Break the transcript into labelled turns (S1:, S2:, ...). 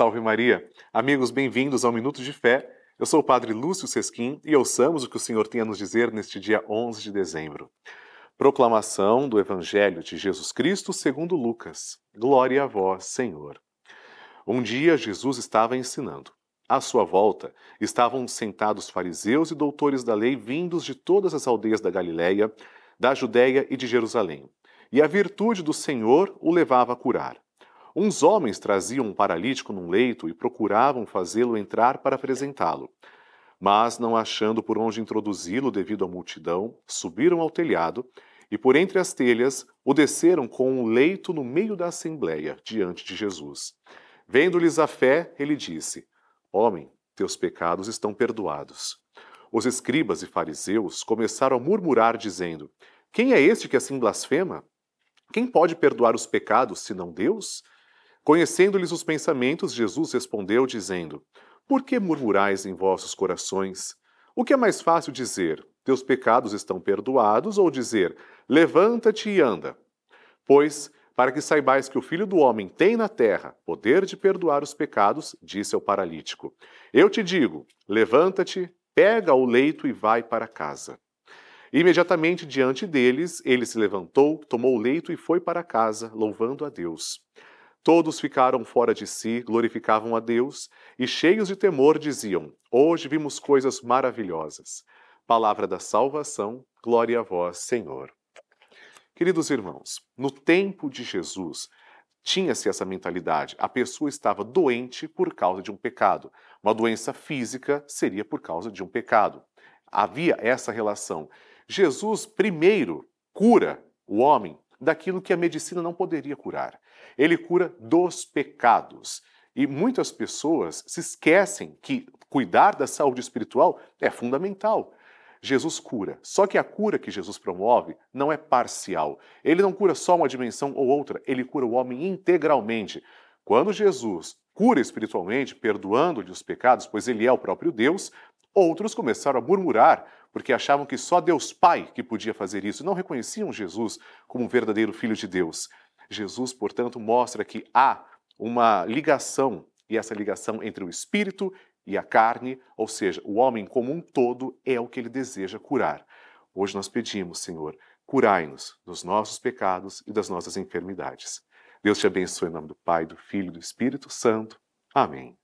S1: Salve Maria! Amigos, bem-vindos ao Minuto de Fé. Eu sou o Padre Lúcio Sesquim e ouçamos o que o Senhor tem a nos dizer neste dia 11 de dezembro. Proclamação do Evangelho de Jesus Cristo segundo Lucas. Glória a vós, Senhor. Um dia Jesus estava ensinando. À sua volta estavam sentados fariseus e doutores da lei vindos de todas as aldeias da Galiléia, da Judéia e de Jerusalém. E a virtude do Senhor o levava a curar. Uns homens traziam um paralítico num leito e procuravam fazê-lo entrar para apresentá-lo. Mas, não achando por onde introduzi-lo devido à multidão, subiram ao telhado e, por entre as telhas, o desceram com um leito no meio da assembleia, diante de Jesus. Vendo-lhes a fé, ele disse: Homem, teus pecados estão perdoados. Os escribas e fariseus começaram a murmurar, dizendo: Quem é este que assim blasfema? Quem pode perdoar os pecados senão Deus? Conhecendo-lhes os pensamentos, Jesus respondeu, dizendo: Por que murmurais em vossos corações? O que é mais fácil dizer: Teus pecados estão perdoados, ou dizer: Levanta-te e anda? Pois, para que saibais que o Filho do Homem tem na terra poder de perdoar os pecados, disse ao paralítico: Eu te digo: levanta-te, pega o leito e vai para casa. Imediatamente diante deles, ele se levantou, tomou o leito e foi para casa, louvando a Deus. Todos ficaram fora de si, glorificavam a Deus e, cheios de temor, diziam: Hoje vimos coisas maravilhosas. Palavra da salvação, glória a vós, Senhor. Queridos irmãos, no tempo de Jesus, tinha-se essa mentalidade. A pessoa estava doente por causa de um pecado. Uma doença física seria por causa de um pecado. Havia essa relação. Jesus, primeiro, cura o homem daquilo que a medicina não poderia curar. Ele cura dos pecados. E muitas pessoas se esquecem que cuidar da saúde espiritual é fundamental. Jesus cura. Só que a cura que Jesus promove não é parcial. Ele não cura só uma dimensão ou outra, ele cura o homem integralmente. Quando Jesus cura espiritualmente, perdoando-lhe os pecados, pois ele é o próprio Deus, outros começaram a murmurar porque achavam que só Deus Pai que podia fazer isso, não reconheciam Jesus como um verdadeiro Filho de Deus. Jesus, portanto, mostra que há uma ligação, e essa ligação entre o Espírito e a carne, ou seja, o homem como um todo, é o que ele deseja curar. Hoje nós pedimos, Senhor, curai-nos dos nossos pecados e das nossas enfermidades. Deus te abençoe em nome do Pai, do Filho e do Espírito Santo. Amém.